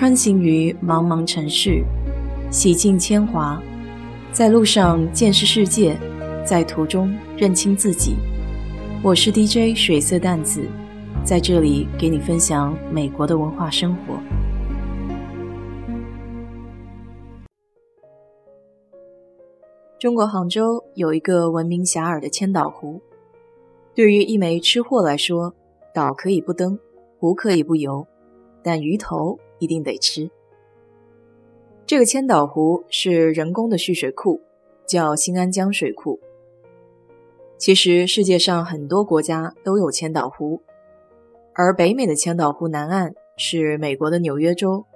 穿行于茫茫城市，洗尽铅华，在路上见识世界，在途中认清自己。我是 DJ 水色淡子，在这里给你分享美国的文化生活。中国杭州有一个闻名遐迩的千岛湖，对于一枚吃货来说，岛可以不登，湖可以不游，但鱼头。一定得吃。这个千岛湖是人工的蓄水库，叫新安江水库。其实世界上很多国家都有千岛湖，而北美的千岛湖南岸是美国的纽约州，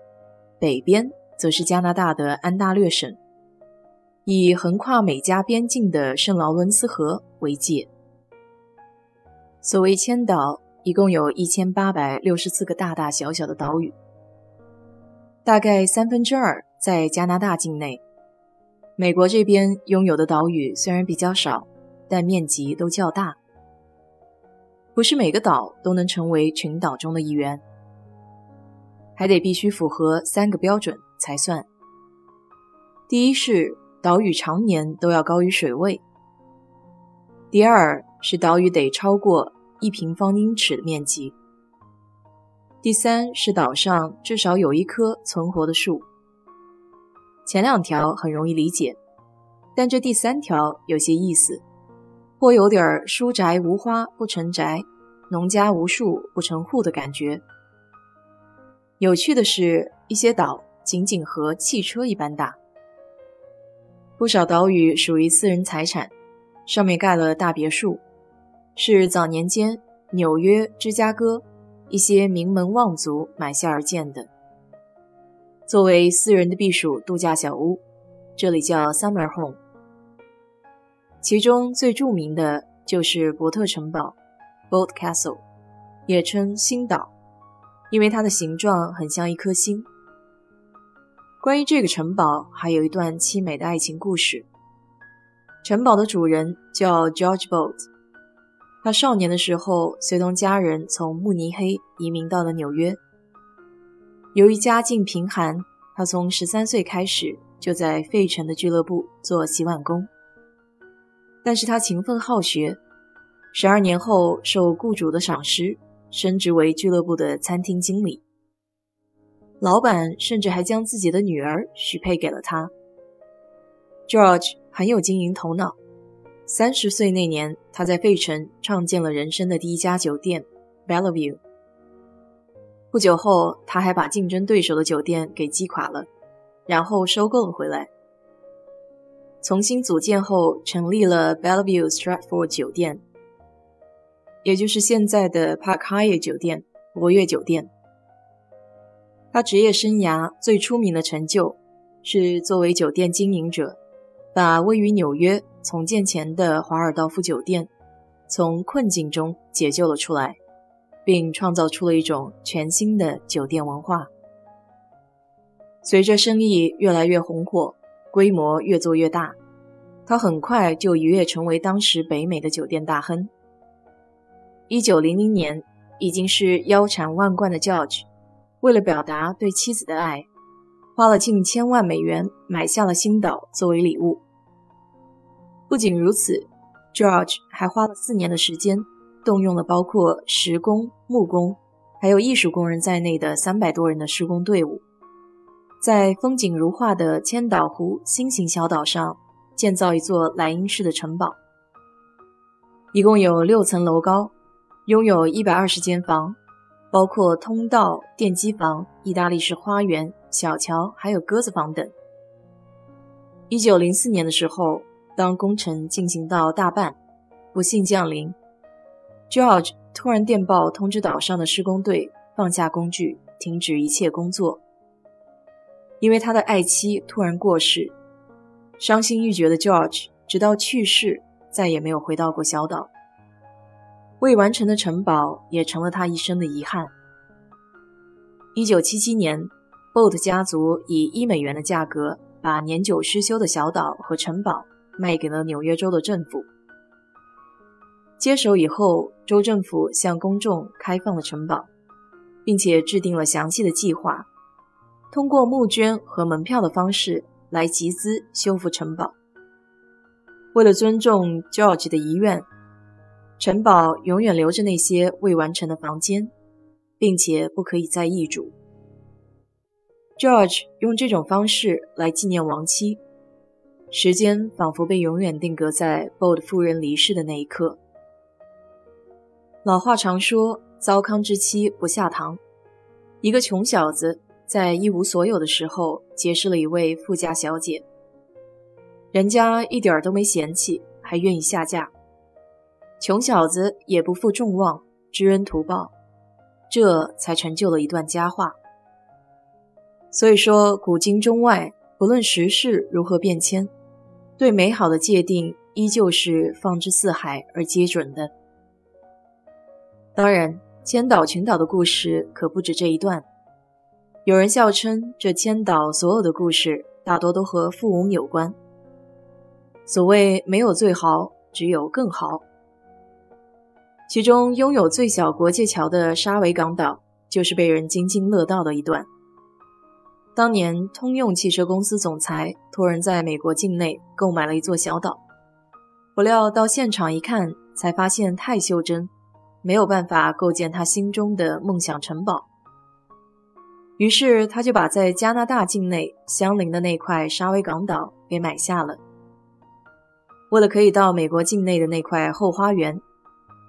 北边则是加拿大的安大略省，以横跨美加边境的圣劳伦斯河为界。所谓千岛，一共有一千八百六十四个大大小小的岛屿。大概三分之二在加拿大境内，美国这边拥有的岛屿虽然比较少，但面积都较大。不是每个岛都能成为群岛中的一员，还得必须符合三个标准才算。第一是岛屿常年都要高于水位；第二是岛屿得超过一平方英尺的面积。第三是岛上至少有一棵存活的树。前两条很容易理解，但这第三条有些意思，颇有点“书宅无花不成宅，农家无树不成户”的感觉。有趣的是，一些岛仅仅和汽车一般大。不少岛屿属于私人财产，上面盖了大别墅，是早年间纽约、芝加哥。一些名门望族买下而建的，作为私人的避暑度假小屋，这里叫 Summer Home。其中最著名的就是伯特城堡 （Boat Castle），也称星岛，因为它的形状很像一颗星。关于这个城堡，还有一段凄美的爱情故事。城堡的主人叫 George Boat。他少年的时候，随同家人从慕尼黑移民到了纽约。由于家境贫寒，他从十三岁开始就在费城的俱乐部做洗碗工。但是他勤奋好学，十二年后受雇主的赏识，升职为俱乐部的餐厅经理。老板甚至还将自己的女儿许配给了他。George 很有经营头脑。三十岁那年，他在费城创建了人生的第一家酒店 Bellevue。不久后，他还把竞争对手的酒店给击垮了，然后收购了回来。重新组建后，成立了 Bellevue Stratford 酒店，也就是现在的 Park Hyatt 酒店（博悦酒店）。他职业生涯最出名的成就是作为酒店经营者，把位于纽约。重建前的华尔道夫酒店，从困境中解救了出来，并创造出了一种全新的酒店文化。随着生意越来越红火，规模越做越大，他很快就一跃成为当时北美的酒店大亨。一九零零年，已经是腰缠万贯的 George，为了表达对妻子的爱，花了近千万美元买下了新岛作为礼物。不仅如此，George 还花了四年的时间，动用了包括石工、木工，还有艺术工人在内的三百多人的施工队伍，在风景如画的千岛湖新型小岛上建造一座莱茵式的城堡，一共有六层楼高，拥有一百二十间房，包括通道、电机房、意大利式花园、小桥，还有鸽子房等。一九零四年的时候。当工程进行到大半，不幸降临，George 突然电报通知岛上的施工队放下工具，停止一切工作，因为他的爱妻突然过世。伤心欲绝的 George 直到去世再也没有回到过小岛。未完成的城堡也成了他一生的遗憾。一九七七年，Boat 家族以一美元的价格把年久失修的小岛和城堡。卖给了纽约州的政府。接手以后，州政府向公众开放了城堡，并且制定了详细的计划，通过募捐和门票的方式来集资修复城堡。为了尊重 George 的遗愿，城堡永远留着那些未完成的房间，并且不可以再易主。George 用这种方式来纪念亡妻，时间仿佛被永远定格在 Bold 夫人离世的那一刻。老话常说：“糟糠之妻不下堂。”一个穷小子在一无所有的时候结识了一位富家小姐，人家一点都没嫌弃，还愿意下嫁。穷小子也不负众望，知恩图报，这才成就了一段佳话。所以说，古今中外，不论时事如何变迁，对美好的界定依旧是放之四海而皆准的。当然，千岛群岛的故事可不止这一段。有人笑称，这千岛所有的故事大多都和富翁有关。所谓没有最好，只有更好。其中拥有最小国界桥的沙维港岛，就是被人津津乐道的一段。当年，通用汽车公司总裁托人在美国境内购买了一座小岛，不料到现场一看，才发现太袖珍，没有办法构建他心中的梦想城堡。于是，他就把在加拿大境内相邻的那块沙威港岛给买下了。为了可以到美国境内的那块后花园，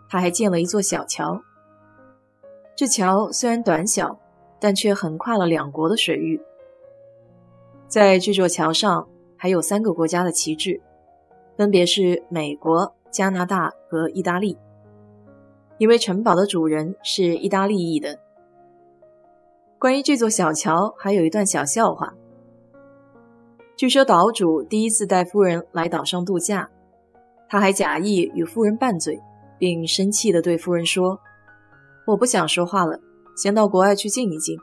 他还建了一座小桥。这桥虽然短小，但却横跨了两国的水域。在这座桥上还有三个国家的旗帜，分别是美国、加拿大和意大利。因为城堡的主人是意大利裔的。关于这座小桥，还有一段小笑话。据说岛主第一次带夫人来岛上度假，他还假意与夫人拌嘴，并生气地对夫人说：“我不想说话了，先到国外去静一静。”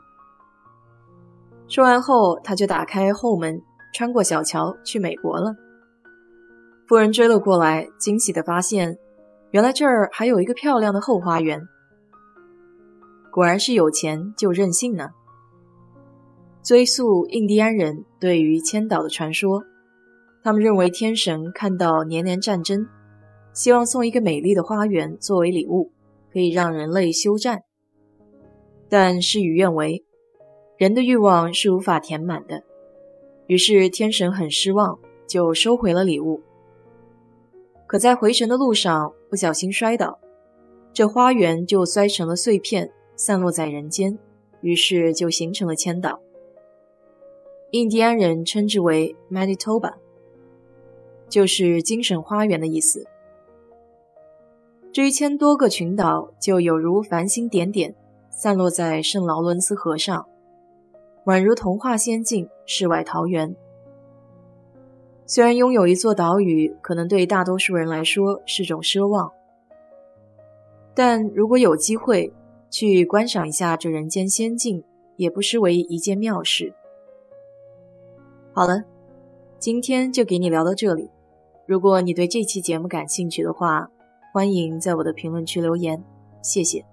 说完后，他就打开后门，穿过小桥去美国了。夫人追了过来，惊喜地发现，原来这儿还有一个漂亮的后花园。果然是有钱就任性呢。追溯印第安人对于千岛的传说，他们认为天神看到年年战争，希望送一个美丽的花园作为礼物，可以让人类休战。但事与愿违。人的欲望是无法填满的，于是天神很失望，就收回了礼物。可在回程的路上不小心摔倒，这花园就摔成了碎片，散落在人间，于是就形成了千岛。印第安人称之为 Manitoba，就是精神花园的意思。这一千多个群岛就有如繁星点点，散落在圣劳伦斯河上。宛如童话仙境，世外桃源。虽然拥有一座岛屿，可能对大多数人来说是种奢望，但如果有机会去观赏一下这人间仙境，也不失为一件妙事。好了，今天就给你聊到这里。如果你对这期节目感兴趣的话，欢迎在我的评论区留言，谢谢。